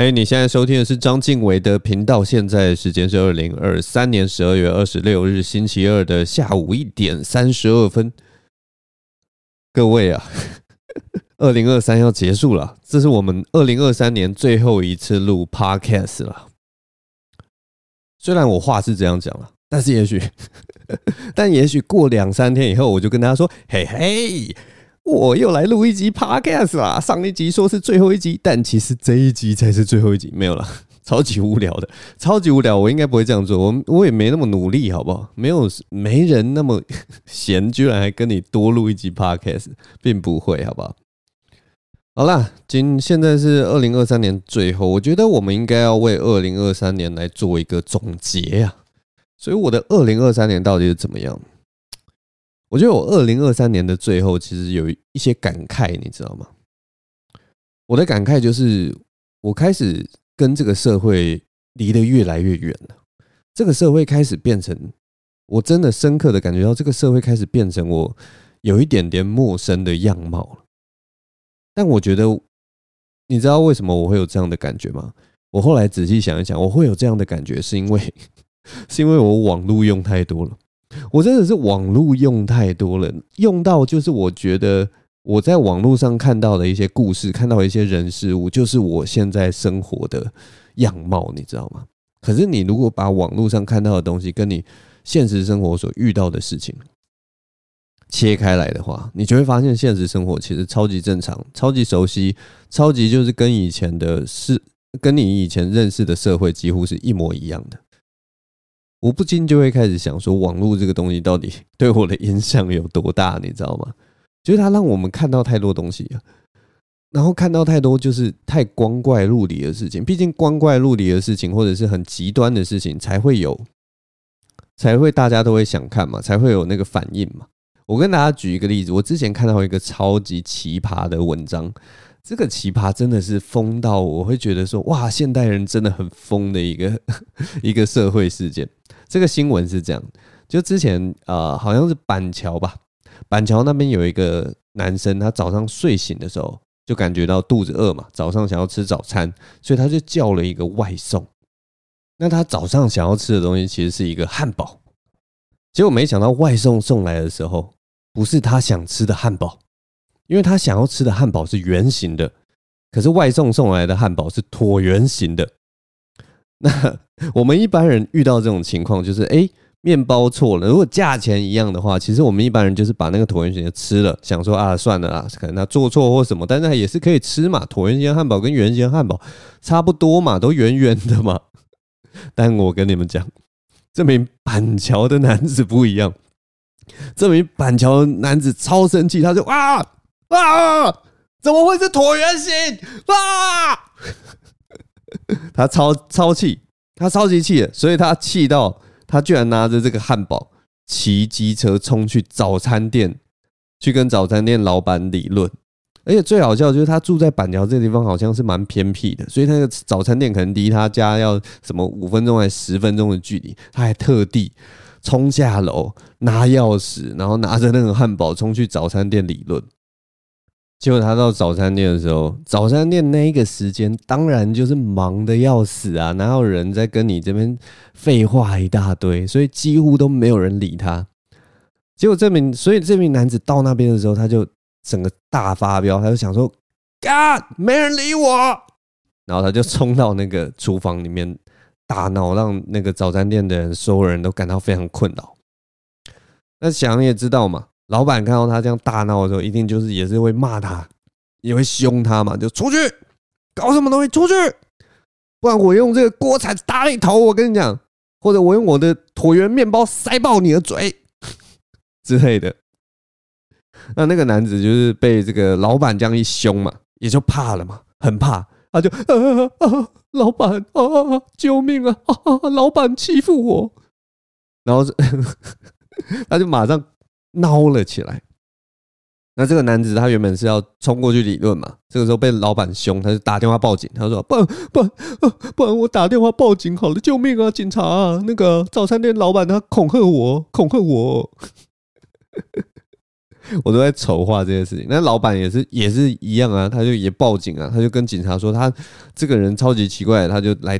嘿，hey, 你现在收听的是张晋唯的频道。现在时间是二零二三年十二月二十六日星期二的下午一点三十二分。各位啊，二零二三要结束了，这是我们二零二三年最后一次录 Podcast 了。虽然我话是这样讲了，但是也许，但也许过两三天以后，我就跟大家说：“嘿嘿。”我又来录一集 Podcast 啦！上一集说是最后一集，但其实这一集才是最后一集，没有了，超级无聊的，超级无聊。我应该不会这样做，我我也没那么努力，好不好？没有没人那么 闲，居然还跟你多录一集 Podcast，并不会，好不好？好啦，今现在是二零二三年最后，我觉得我们应该要为二零二三年来做一个总结呀。所以我的二零二三年到底是怎么样？我觉得我二零二三年的最后，其实有一些感慨，你知道吗？我的感慨就是，我开始跟这个社会离得越来越远了。这个社会开始变成，我真的深刻的感觉到，这个社会开始变成我有一点点陌生的样貌了。但我觉得，你知道为什么我会有这样的感觉吗？我后来仔细想一想，我会有这样的感觉，是因为 是因为我网络用太多了。我真的是网络用太多了，用到就是我觉得我在网络上看到的一些故事，看到一些人事物，就是我现在生活的样貌，你知道吗？可是你如果把网络上看到的东西跟你现实生活所遇到的事情切开来的话，你就会发现现实生活其实超级正常、超级熟悉、超级就是跟以前的是跟你以前认识的社会几乎是一模一样的。我不禁就会开始想说，网络这个东西到底对我的影响有多大？你知道吗？就是它让我们看到太多东西，然后看到太多就是太光怪陆离的事情。毕竟光怪陆离的事情，或者是很极端的事情，才会有，才会大家都会想看嘛，才会有那个反应嘛。我跟大家举一个例子，我之前看到一个超级奇葩的文章，这个奇葩真的是疯到我会觉得说，哇，现代人真的很疯的一个 一个社会事件。这个新闻是这样，就之前呃，好像是板桥吧，板桥那边有一个男生，他早上睡醒的时候就感觉到肚子饿嘛，早上想要吃早餐，所以他就叫了一个外送。那他早上想要吃的东西其实是一个汉堡，结果没想到外送送来的时候不是他想吃的汉堡，因为他想要吃的汉堡是圆形的，可是外送送来的汉堡是椭圆形的。那我们一般人遇到这种情况，就是哎，面包错了。如果价钱一样的话，其实我们一般人就是把那个椭圆形的吃了，想说啊，算了啊，可能他做错或什么，但是也是可以吃嘛。椭圆形汉堡跟圆形汉堡差不多嘛，都圆圆的嘛。但我跟你们讲，这名板桥的男子不一样，这名板桥男子超生气，他就啊啊，怎么会是椭圆形啊？他超超气，他超级气，所以他气到他居然拿着这个汉堡骑机车冲去早餐店，去跟早餐店老板理论。而且最好笑就是他住在板桥这个地方，好像是蛮偏僻的，所以那个早餐店可能离他家要什么五分钟还是十分钟的距离，他还特地冲下楼拿钥匙，然后拿着那个汉堡冲去早餐店理论。结果他到早餐店的时候，早餐店那一个时间当然就是忙的要死啊，哪有人在跟你这边废话一大堆，所以几乎都没有人理他。结果这名，所以这名男子到那边的时候，他就整个大发飙，他就想说：“干，没人理我。”然后他就冲到那个厨房里面大闹，让那个早餐店的所有人都感到非常困扰。那想也知道嘛。老板看到他这样大闹的时候，一定就是也是会骂他，也会凶他嘛，就出去搞什么东西，出去，不然我用这个锅铲打你头，我跟你讲，或者我用我的椭圆面包塞爆你的嘴 之类的。那那个男子就是被这个老板这样一凶嘛，也就怕了嘛，很怕，他就啊啊，老板啊，救命啊，啊 老板欺负我，然后他就马上。闹了起来。那这个男子他原本是要冲过去理论嘛，这个时候被老板凶，他就打电话报警。他说：“不不不然我打电话报警好了，救命啊，警察啊！那个早餐店老板他恐吓我，恐吓我。”我都在筹划这件事情。那老板也是也是一样啊，他就也报警啊，他就跟警察说他这个人超级奇怪，他就来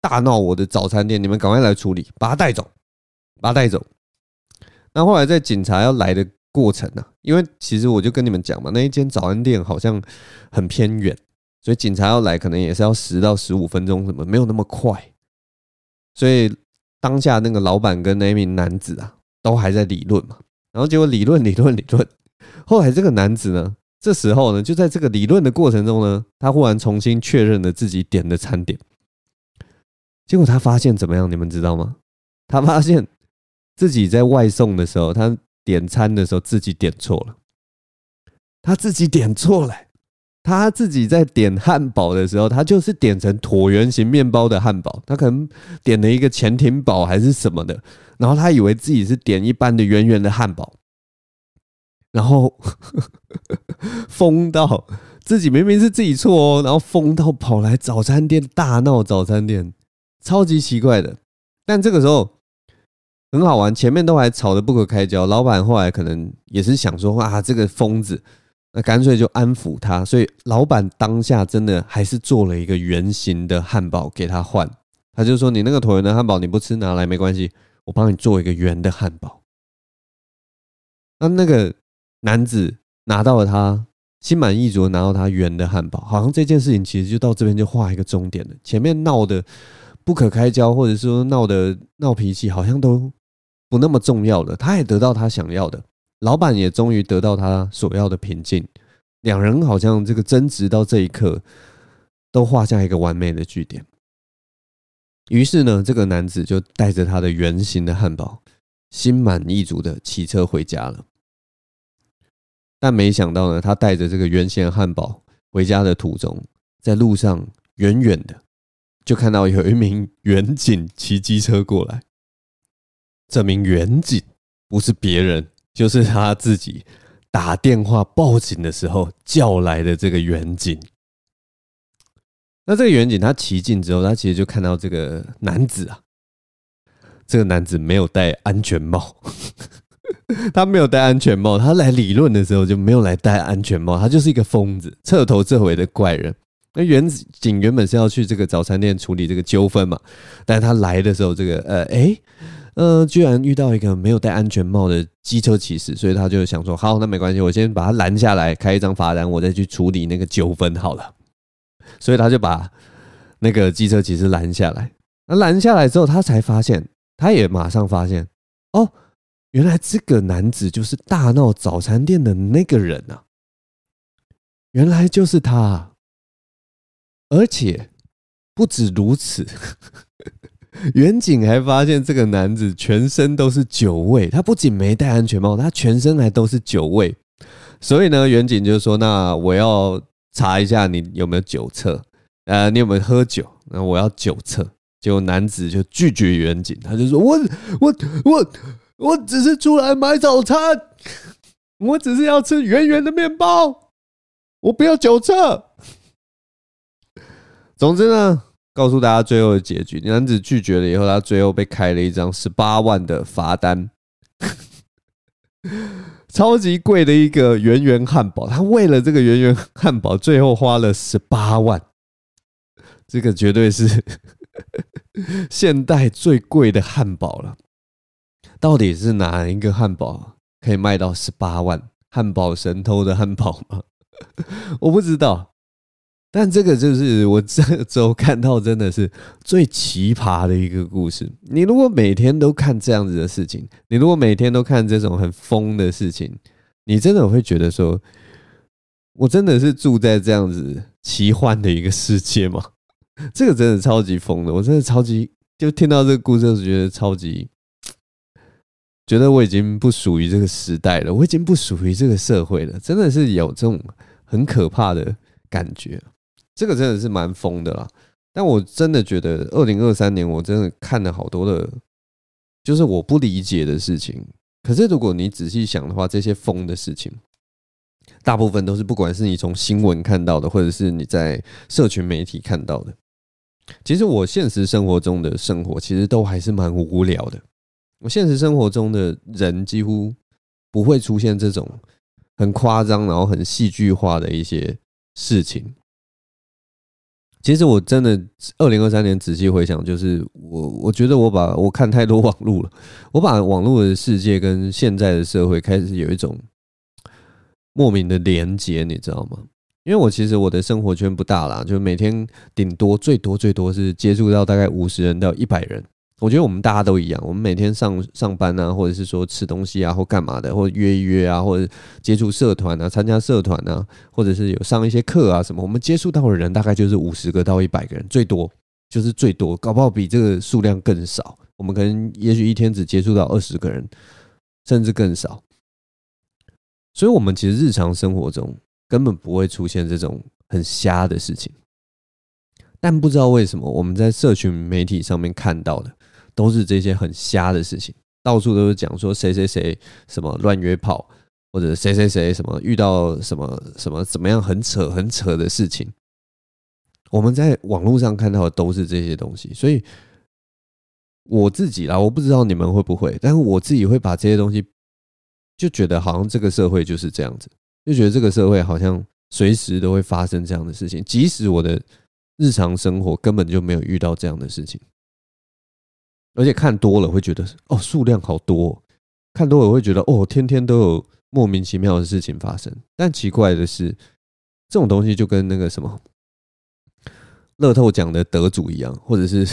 大闹我的早餐店，你们赶快来处理，把他带走，把他带走。那后来在警察要来的过程呢、因为其实我就跟你们讲嘛，那一间早餐店好像很偏远，所以警察要来可能也是要十到十五分钟，什么没有那么快。所以当下那个老板跟那名男子啊，都还在理论嘛，然后结果理论理论理论，后来这个男子呢，这时候呢，就在这个理论的过程中呢，他忽然重新确认了自己点的餐点，结果他发现怎么样？你们知道吗？他发现。自己在外送的时候，他点餐的时候自己点错了，他自己点错了。他自己在点汉堡的时候，他就是点成椭圆形面包的汉堡，他可能点了一个潜艇堡还是什么的，然后他以为自己是点一般的圆圆的汉堡，然后 疯到自己明明是自己错哦，然后疯到跑来早餐店大闹早餐店，超级奇怪的。但这个时候。很好玩，前面都还吵得不可开交。老板后来可能也是想说，啊，这个疯子，那干脆就安抚他。所以老板当下真的还是做了一个圆形的汉堡给他换。他就说：“你那个椭圆的汉堡你不吃，拿来没关系，我帮你做一个圆的汉堡。”那那个男子拿到了他心满意足，拿到他圆的汉堡，好像这件事情其实就到这边就画一个终点了。前面闹得不可开交，或者说闹得闹脾气，好像都。不那么重要的，他也得到他想要的，老板也终于得到他所要的平静，两人好像这个争执到这一刻都画下一个完美的句点。于是呢，这个男子就带着他的圆形的汉堡，心满意足的骑车回家了。但没想到呢，他带着这个圆形汉堡回家的途中，在路上远远的就看到有一名远警骑机车过来。这名员警不是别人，就是他自己打电话报警的时候叫来的这个员警。那这个员警他骑进之后，他其实就看到这个男子啊，这个男子没有戴安全帽，他没有戴安全帽，他来理论的时候就没有来戴安全帽，他就是一个疯子，彻头彻尾的怪人。那员警原本是要去这个早餐店处理这个纠纷嘛，但是他来的时候，这个呃，哎。呃，居然遇到一个没有戴安全帽的机车骑士，所以他就想说：好，那没关系，我先把他拦下来，开一张罚单，我再去处理那个纠纷好了。所以他就把那个机车骑士拦下来。那拦下来之后，他才发现，他也马上发现，哦，原来这个男子就是大闹早餐店的那个人啊！原来就是他，而且不止如此。远景还发现这个男子全身都是酒味，他不仅没戴安全帽，他全身还都是酒味。所以呢，远景就说：“那我要查一下你有没有酒测，呃，你有没有喝酒？那我要酒测。”结果男子就拒绝远景，他就说：“我我我我只是出来买早餐，我只是要吃圆圆的面包，我不要酒测。”总之呢。告诉大家最后的结局，男子拒绝了以后，他最后被开了一张十八万的罚单，超级贵的一个圆圆汉堡。他为了这个圆圆汉堡，最后花了十八万，这个绝对是 现代最贵的汉堡了。到底是哪一个汉堡可以卖到十八万？汉堡神偷的汉堡吗？我不知道。但这个就是我这 周看到真的是最奇葩的一个故事。你如果每天都看这样子的事情，你如果每天都看这种很疯的事情，你真的会觉得说，我真的是住在这样子奇幻的一个世界吗？这个真的超级疯的，我真的超级就听到这个故事，就觉得超级觉得我已经不属于这个时代了，我已经不属于这个社会了，真的是有这种很可怕的感觉。这个真的是蛮疯的啦，但我真的觉得，二零二三年我真的看了好多的，就是我不理解的事情。可是如果你仔细想的话，这些疯的事情，大部分都是不管是你从新闻看到的，或者是你在社群媒体看到的。其实我现实生活中的生活，其实都还是蛮无聊的。我现实生活中的人几乎不会出现这种很夸张，然后很戏剧化的一些事情。其实我真的二零二三年仔细回想，就是我我觉得我把我看太多网络了，我把网络的世界跟现在的社会开始有一种莫名的连接，你知道吗？因为我其实我的生活圈不大啦，就每天顶多最多最多是接触到大概五十人到一百人。我觉得我们大家都一样，我们每天上上班啊，或者是说吃东西啊，或干嘛的，或者约一约啊，或者接触社团啊，参加社团啊，或者是有上一些课啊什么，我们接触到的人大概就是五十个到一百个人，最多就是最多，搞不好比这个数量更少。我们可能也许一天只接触到二十个人，甚至更少。所以，我们其实日常生活中根本不会出现这种很瞎的事情，但不知道为什么我们在社群媒体上面看到的。都是这些很瞎的事情，到处都是讲说谁谁谁什么乱约炮，或者谁谁谁什么遇到什么什么怎么样很扯很扯的事情。我们在网络上看到的都是这些东西，所以我自己啦，我不知道你们会不会，但是我自己会把这些东西就觉得好像这个社会就是这样子，就觉得这个社会好像随时都会发生这样的事情，即使我的日常生活根本就没有遇到这样的事情。而且看多了会觉得哦，数量好多。看多了会觉得哦，天天都有莫名其妙的事情发生。但奇怪的是，这种东西就跟那个什么乐透奖的得主一样，或者是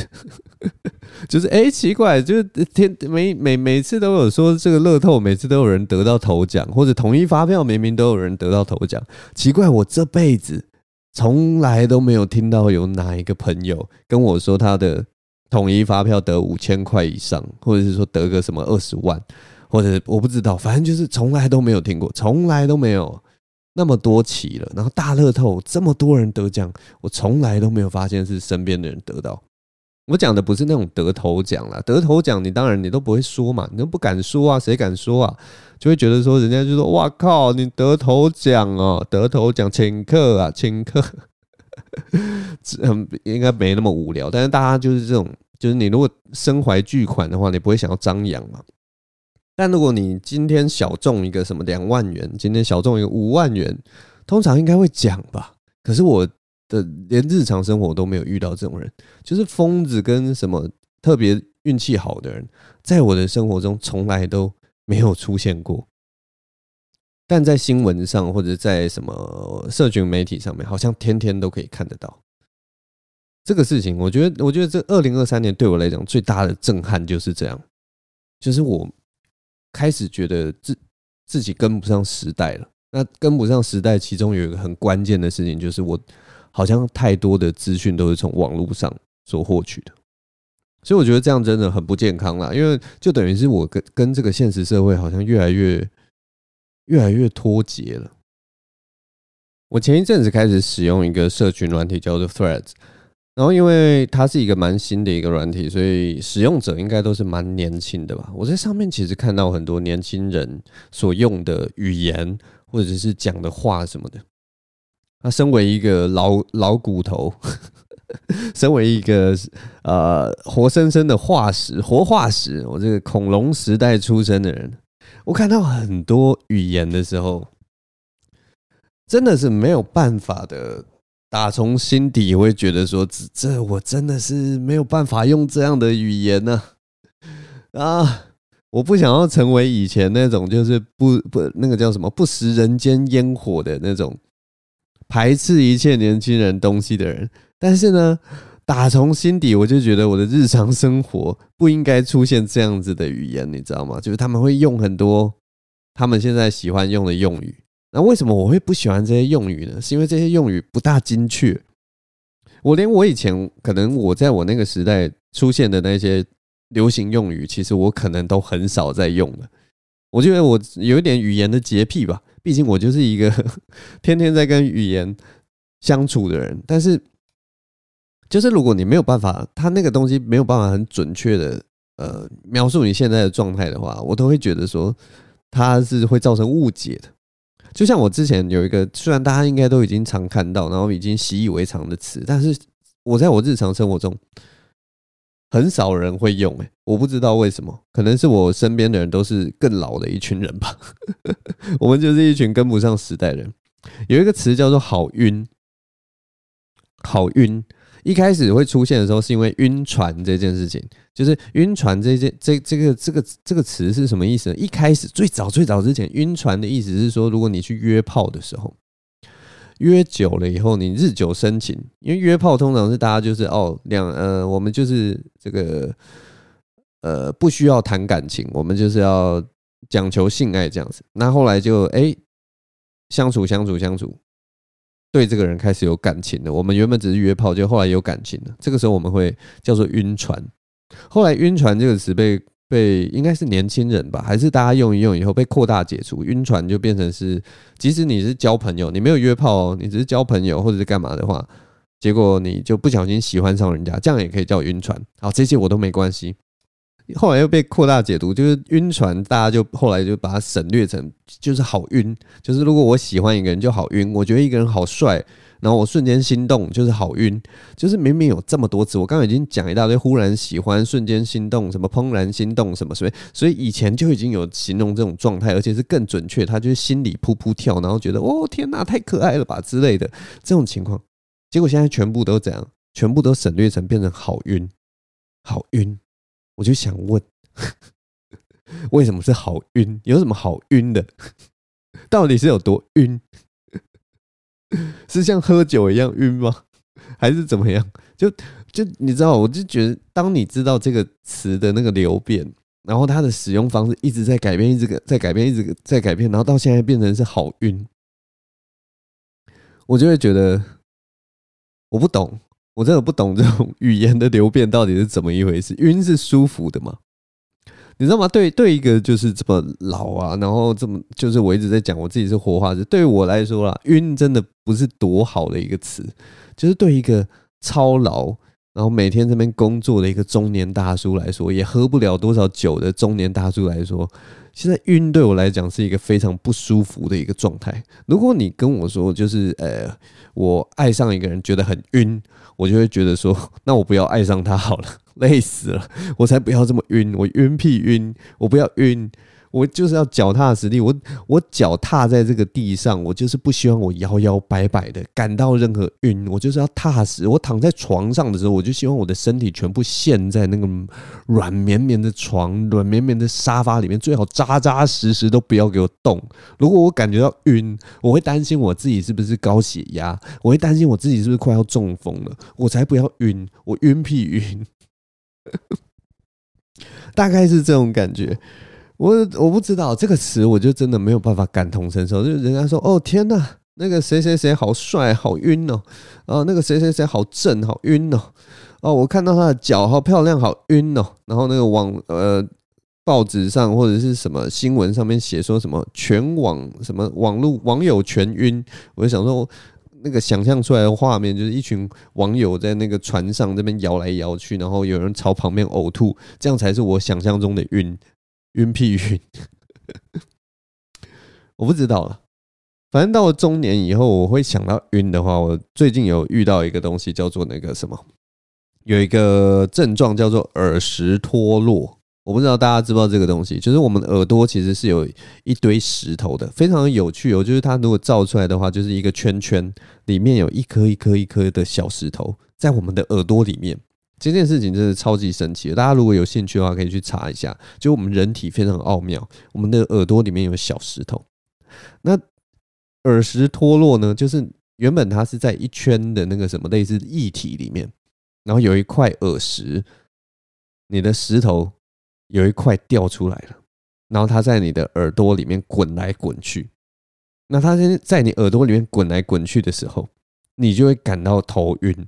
就是哎，奇怪，就是天每每每次都有说这个乐透，每次都有人得到头奖，或者统一发票明明都有人得到头奖。奇怪，我这辈子从来都没有听到有哪一个朋友跟我说他的。统一发票得五千块以上，或者是说得个什么二十万，或者我不知道，反正就是从来都没有听过，从来都没有那么多期了。然后大乐透这么多人得奖，我从来都没有发现是身边的人得到。我讲的不是那种得头奖啦，得头奖你当然你都不会说嘛，你都不敢说啊，谁敢说啊？就会觉得说人家就说哇靠，你得头奖哦，得头奖请客啊，请客。嗯，应该没那么无聊，但是大家就是这种，就是你如果身怀巨款的话，你不会想要张扬嘛。但如果你今天小中一个什么两万元，今天小中一个五万元，通常应该会讲吧。可是我的连日常生活都没有遇到这种人，就是疯子跟什么特别运气好的人，在我的生活中从来都没有出现过。但在新闻上或者在什么社群媒体上面，好像天天都可以看得到这个事情。我觉得，我觉得这二零二三年对我来讲最大的震撼就是这样，就是我开始觉得自自己跟不上时代了。那跟不上时代，其中有一个很关键的事情，就是我好像太多的资讯都是从网络上所获取的，所以我觉得这样真的很不健康啦。因为就等于是我跟跟这个现实社会好像越来越。越来越脱节了。我前一阵子开始使用一个社群软体，叫做 Threads，然后因为它是一个蛮新的一个软体，所以使用者应该都是蛮年轻的吧。我在上面其实看到很多年轻人所用的语言，或者是讲的话什么的。他身为一个老老骨头，身为一个呃活生生的化石、活化石，我这个恐龙时代出生的人。我看到很多语言的时候，真的是没有办法的，打从心底会觉得说，这这我真的是没有办法用这样的语言呢。啊，我不想要成为以前那种就是不不那个叫什么不食人间烟火的那种排斥一切年轻人东西的人，但是呢。打从心底，我就觉得我的日常生活不应该出现这样子的语言，你知道吗？就是他们会用很多他们现在喜欢用的用语。那为什么我会不喜欢这些用语呢？是因为这些用语不大精确。我连我以前可能我在我那个时代出现的那些流行用语，其实我可能都很少在用了。我觉得我有一点语言的洁癖吧，毕竟我就是一个 天天在跟语言相处的人，但是。就是如果你没有办法，他那个东西没有办法很准确的呃描述你现在的状态的话，我都会觉得说它是会造成误解的。就像我之前有一个，虽然大家应该都已经常看到，然后已经习以为常的词，但是我在我日常生活中很少人会用，诶，我不知道为什么，可能是我身边的人都是更老的一群人吧。我们就是一群跟不上时代人。有一个词叫做“好晕”，好晕。一开始会出现的时候，是因为晕船这件事情。就是晕船这件这这个这个这个词是什么意思呢？一开始最早最早之前，晕船的意思是说，如果你去约炮的时候，约久了以后，你日久生情。因为约炮通常是大家就是哦两呃，我们就是这个呃不需要谈感情，我们就是要讲求性爱这样子。那后来就哎。相处相处相处，对这个人开始有感情了。我们原本只是约炮，就后来有感情了。这个时候我们会叫做晕船。后来“晕船”这个词被被应该是年轻人吧，还是大家用一用以后被扩大解除？晕船就变成是，即使你是交朋友，你没有约炮哦，你只是交朋友或者是干嘛的话，结果你就不小心喜欢上人家，这样也可以叫晕船。好，这些我都没关系。后来又被扩大解读，就是晕船，大家就后来就把它省略成就是好晕，就是如果我喜欢一个人就好晕，我觉得一个人好帅，然后我瞬间心动就是好晕，就是明明有这么多词，我刚刚已经讲一大堆，忽然喜欢、瞬间心动、什么怦然心动什么什么，所以以前就已经有形容这种状态，而且是更准确，他就是心里噗噗跳，然后觉得哦天哪，太可爱了吧之类的这种情况，结果现在全部都这样，全部都省略成变成好晕，好晕。我就想问，为什么是好晕？有什么好晕的？到底是有多晕？是像喝酒一样晕吗？还是怎么样？就就你知道，我就觉得，当你知道这个词的那个流变，然后它的使用方式一直在改变，一直在改变，一直在改变，然后到现在变成是好晕，我就会觉得我不懂。我真的不懂这种 语言的流变到底是怎么一回事？晕是舒服的吗？你知道吗？对对，一个就是这么老啊，然后这么就是我一直在讲我自己是活化石。对于我来说啦，晕真的不是多好的一个词，就是对一个超老，然后每天这边工作的一个中年大叔来说，也喝不了多少酒的中年大叔来说。现在晕对我来讲是一个非常不舒服的一个状态。如果你跟我说，就是呃，我爱上一个人觉得很晕，我就会觉得说，那我不要爱上他好了，累死了，我才不要这么晕，我晕屁晕，我不要晕。我就是要脚踏实地，我我脚踏在这个地上，我就是不希望我摇摇摆摆的感到任何晕，我就是要踏实。我躺在床上的时候，我就希望我的身体全部陷在那个软绵绵的床、软绵绵的沙发里面，最好扎扎实实都不要给我动。如果我感觉到晕，我会担心我自己是不是高血压，我会担心我自己是不是快要中风了，我才不要晕，我晕屁晕，大概是这种感觉。我我不知道这个词，我就真的没有办法感同身受。就是人家说哦天呐，那个谁谁谁好帅，好晕哦，啊那个谁谁谁好正，好晕哦，哦我看到他的脚好漂亮，好晕哦。然后那个网呃报纸上或者是什么新闻上面写说什么全网什么网络网友全晕，我就想说那个想象出来的画面就是一群网友在那个船上这边摇来摇去，然后有人朝旁边呕吐，这样才是我想象中的晕。晕屁晕，我不知道了。反正到了中年以后，我会想到晕的话，我最近有遇到一个东西，叫做那个什么，有一个症状叫做耳石脱落。我不知道大家知不知道这个东西，就是我们耳朵其实是有一堆石头的，非常有趣哦。就是它如果照出来的话，就是一个圈圈，里面有一颗一颗一颗的小石头，在我们的耳朵里面。这件事情真的超级神奇，大家如果有兴趣的话，可以去查一下。就我们人体非常奥妙，我们的耳朵里面有小石头。那耳石脱落呢，就是原本它是在一圈的那个什么类似液体里面，然后有一块耳石，你的石头有一块掉出来了，然后它在你的耳朵里面滚来滚去。那它在在你耳朵里面滚来滚去的时候，你就会感到头晕。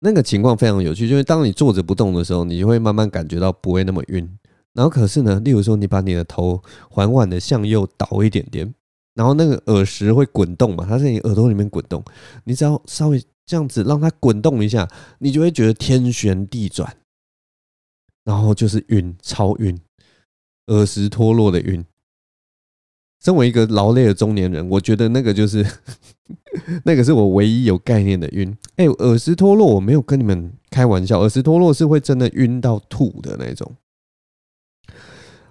那个情况非常有趣，就是当你坐着不动的时候，你就会慢慢感觉到不会那么晕。然后可是呢，例如说你把你的头缓缓的向右倒一点点，然后那个耳石会滚动嘛，它在你耳朵里面滚动，你只要稍微这样子让它滚动一下，你就会觉得天旋地转，然后就是晕，超晕，耳石脱落的晕。身为一个劳累的中年人，我觉得那个就是 那个是我唯一有概念的晕。哎，耳石脱落，我没有跟你们开玩笑，耳石脱落是会真的晕到吐的那种。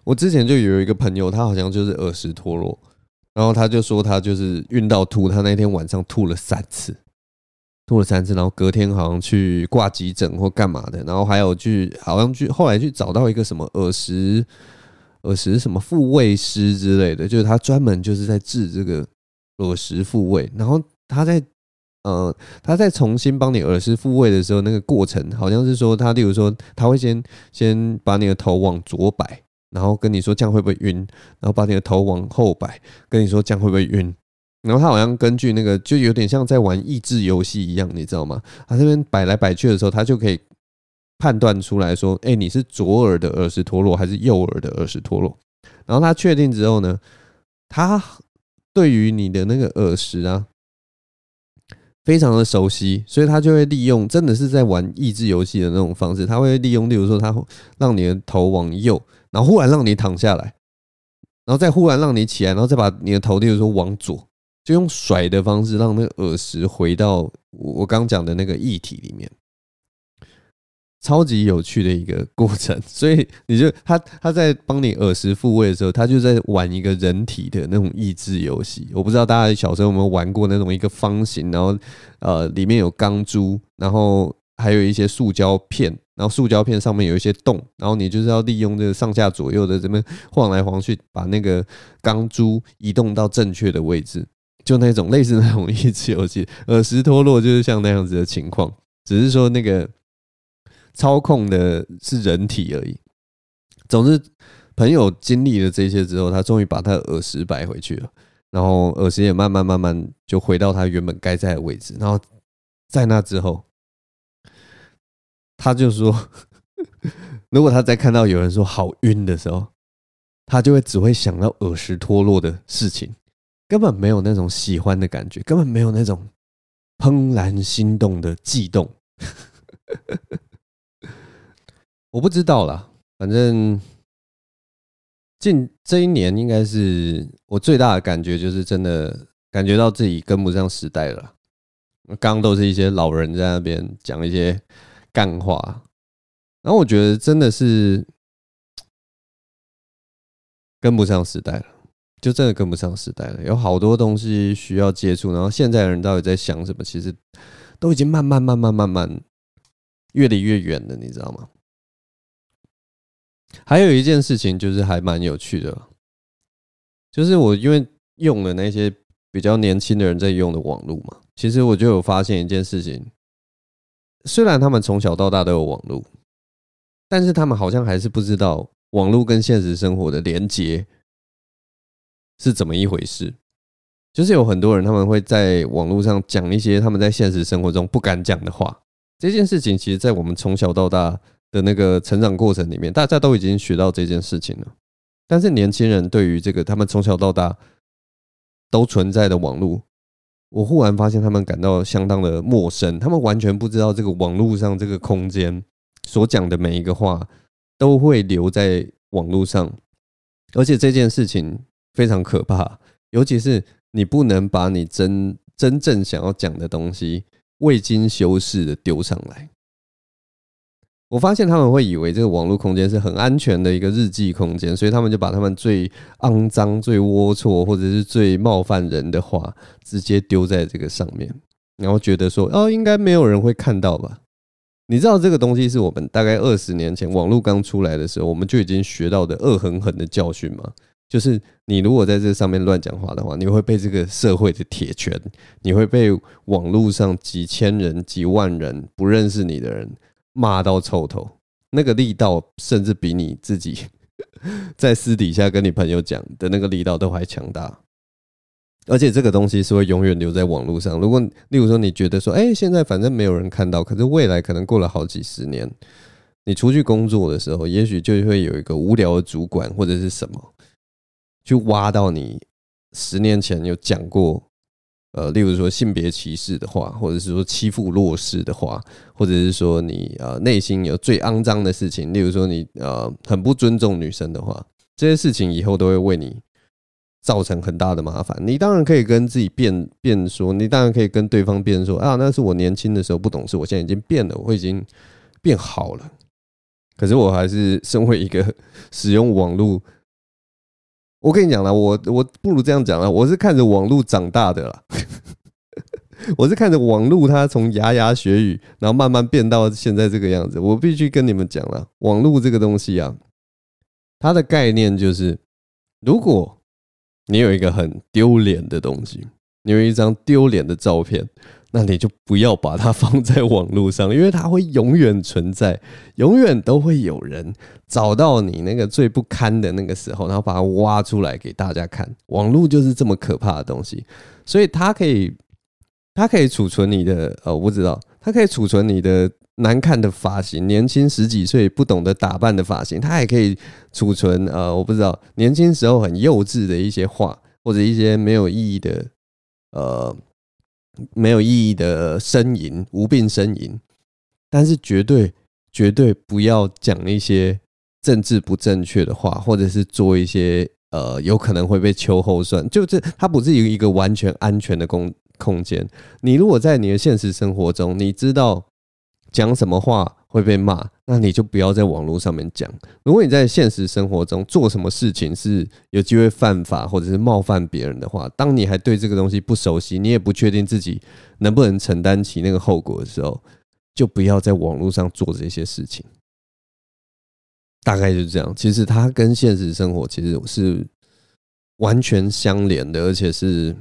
我之前就有一个朋友，他好像就是耳石脱落，然后他就说他就是晕到吐，他那天晚上吐了三次，吐了三次，然后隔天好像去挂急诊或干嘛的，然后还有去好像去后来去找到一个什么耳石耳石什么复位师之类的，就是他专门就是在治这个。耳石复位，然后他在呃，他在重新帮你耳石复位的时候，那个过程好像是说，他例如说，他会先先把你的头往左摆，然后跟你说这样会不会晕，然后把你的头往后摆，跟你说这样会不会晕，然后他好像根据那个，就有点像在玩益智游戏一样，你知道吗？他这边摆来摆去的时候，他就可以判断出来说，哎，你是左耳的耳石脱落还是右耳的耳石脱落？然后他确定之后呢，他。对于你的那个耳石啊，非常的熟悉，所以他就会利用，真的是在玩益智游戏的那种方式，他会利用，例如说，他让你的头往右，然后忽然让你躺下来，然后再忽然让你起来，然后再把你的头，例如说往左，就用甩的方式让那个耳石回到我刚讲的那个液体里面。超级有趣的一个过程，所以你就他他在帮你耳石复位的时候，他就在玩一个人体的那种益智游戏。我不知道大家小时候有没有玩过那种一个方形，然后呃里面有钢珠，然后还有一些塑胶片，然后塑胶片上面有一些洞，然后你就是要利用这个上下左右的这边晃来晃去，把那个钢珠移动到正确的位置，就那种类似那种益智游戏。耳石脱落就是像那样子的情况，只是说那个。操控的是人体而已。总之，朋友经历了这些之后，他终于把他的耳石摆回去了，然后耳石也慢慢慢慢就回到他原本该在的位置。然后在那之后，他就说，如果他再看到有人说好晕的时候，他就会只会想到耳石脱落的事情，根本没有那种喜欢的感觉，根本没有那种怦然心动的悸动。我不知道啦，反正近这一年应该是我最大的感觉，就是真的感觉到自己跟不上时代了。刚刚都是一些老人在那边讲一些干话，然后我觉得真的是跟不上时代了，就真的跟不上时代了。有好多东西需要接触，然后现在的人到底在想什么？其实都已经慢慢、慢慢、慢慢越离越远了，你知道吗？还有一件事情就是还蛮有趣的，就是我因为用了那些比较年轻的人在用的网络嘛，其实我就有发现一件事情，虽然他们从小到大都有网络，但是他们好像还是不知道网络跟现实生活的连接是怎么一回事。就是有很多人他们会在网络上讲一些他们在现实生活中不敢讲的话，这件事情其实在我们从小到大。的那个成长过程里面，大家都已经学到这件事情了。但是年轻人对于这个他们从小到大都存在的网络，我忽然发现他们感到相当的陌生。他们完全不知道这个网络上这个空间所讲的每一个话都会留在网络上，而且这件事情非常可怕。尤其是你不能把你真真正想要讲的东西未经修饰的丢上来。我发现他们会以为这个网络空间是很安全的一个日记空间，所以他们就把他们最肮脏、最龌龊或者是最冒犯人的话直接丢在这个上面，然后觉得说哦，应该没有人会看到吧？你知道这个东西是我们大概二十年前网络刚出来的时候，我们就已经学到的恶狠狠的教训吗？就是你如果在这上面乱讲话的话，你会被这个社会的铁拳，你会被网络上几千人、几万人不认识你的人。骂到臭头，那个力道甚至比你自己 在私底下跟你朋友讲的那个力道都还强大。而且这个东西是会永远留在网络上。如果例如说你觉得说，哎，现在反正没有人看到，可是未来可能过了好几十年，你出去工作的时候，也许就会有一个无聊的主管或者是什么，去挖到你十年前有讲过。呃，例如说性别歧视的话，或者是说欺负弱势的话，或者是说你呃内心有最肮脏的事情，例如说你呃很不尊重女生的话，这些事情以后都会为你造成很大的麻烦。你当然可以跟自己辩辩说，你当然可以跟对方辩说啊，那是我年轻的时候不懂事，我现在已经变了，我已经变好了。可是我还是身为一个 使用网络，我跟你讲了，我我不如这样讲了，我是看着网络长大的啦。我是看着网络，它从牙牙学语，然后慢慢变到现在这个样子。我必须跟你们讲了，网络这个东西啊，它的概念就是，如果你有一个很丢脸的东西，你有一张丢脸的照片，那你就不要把它放在网络上，因为它会永远存在，永远都会有人找到你那个最不堪的那个时候，然后把它挖出来给大家看。网络就是这么可怕的东西，所以它可以。它可以储存你的，呃，我不知道，它可以储存你的难看的发型，年轻十几岁不懂得打扮的发型，它也可以储存，呃，我不知道，年轻时候很幼稚的一些话，或者一些没有意义的，呃，没有意义的呻吟，无病呻吟。但是绝对绝对不要讲一些政治不正确的话，或者是做一些，呃，有可能会被秋后算，就这，它不是一个一个完全安全的空。空间，你如果在你的现实生活中，你知道讲什么话会被骂，那你就不要在网络上面讲。如果你在现实生活中做什么事情是有机会犯法或者是冒犯别人的话，当你还对这个东西不熟悉，你也不确定自己能不能承担起那个后果的时候，就不要在网络上做这些事情。大概就是这样。其实它跟现实生活其实是完全相连的，而且是。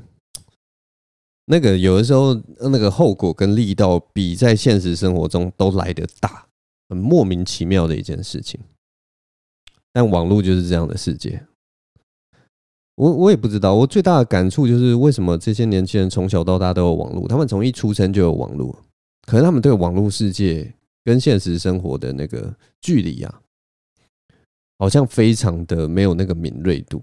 那个有的时候，那个后果跟力道比在现实生活中都来得大，很莫名其妙的一件事情。但网络就是这样的世界，我我也不知道。我最大的感触就是，为什么这些年轻人从小到大都有网络？他们从一出生就有网络，可是他们对网络世界跟现实生活的那个距离啊，好像非常的没有那个敏锐度。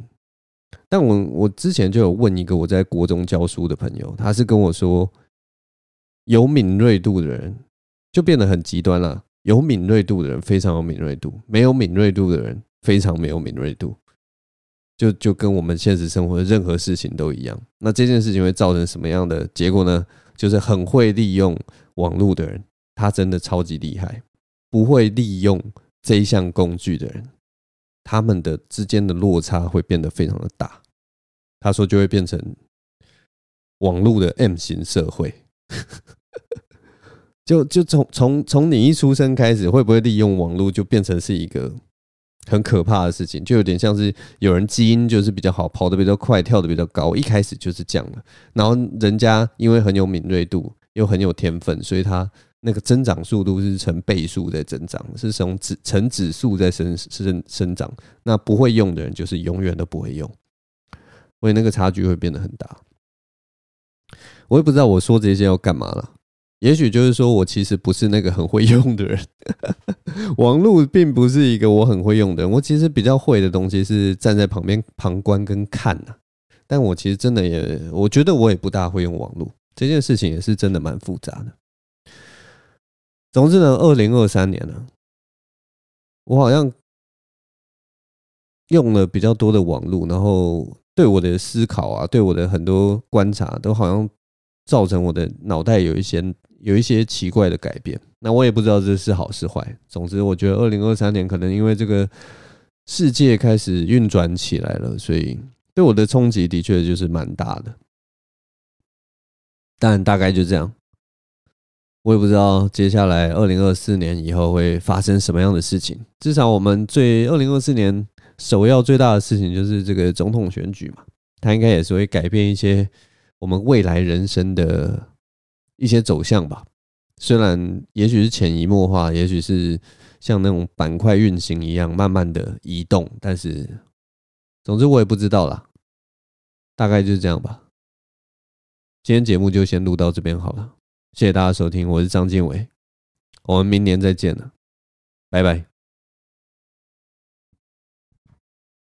但我我之前就有问一个我在国中教书的朋友，他是跟我说，有敏锐度的人就变得很极端了。有敏锐度的人非常有敏锐度，没有敏锐度的人非常没有敏锐度。就就跟我们现实生活的任何事情都一样。那这件事情会造成什么样的结果呢？就是很会利用网络的人，他真的超级厉害；不会利用这一项工具的人。他们的之间的落差会变得非常的大，他说就会变成网络的 M 型社会，就就从从从你一出生开始，会不会利用网络就变成是一个很可怕的事情，就有点像是有人基因就是比较好，跑得比较快，跳得比较高，一开始就是这样的，然后人家因为很有敏锐度，又很有天分，所以他。那个增长速度是成倍数在增长，是从指成指数在生生生长。那不会用的人就是永远都不会用，所以那个差距会变得很大。我也不知道我说这些要干嘛了，也许就是说我其实不是那个很会用的人。网络并不是一个我很会用的人，我其实比较会的东西是站在旁边旁观跟看呐。但我其实真的也，我觉得我也不大会用网络这件事情，也是真的蛮复杂的。总之呢，二零二三年呢，我好像用了比较多的网络，然后对我的思考啊，对我的很多观察，都好像造成我的脑袋有一些有一些奇怪的改变。那我也不知道这是好是坏。总之，我觉得二零二三年可能因为这个世界开始运转起来了，所以对我的冲击的确就是蛮大的。但大概就这样。我也不知道接下来二零二四年以后会发生什么样的事情。至少我们最二零二四年首要最大的事情就是这个总统选举嘛，它应该也是会改变一些我们未来人生的一些走向吧。虽然也许是潜移默化，也许是像那种板块运行一样慢慢的移动，但是总之我也不知道啦。大概就是这样吧。今天节目就先录到这边好了。谢谢大家收听，我是张经纬，我们明年再见了，拜拜。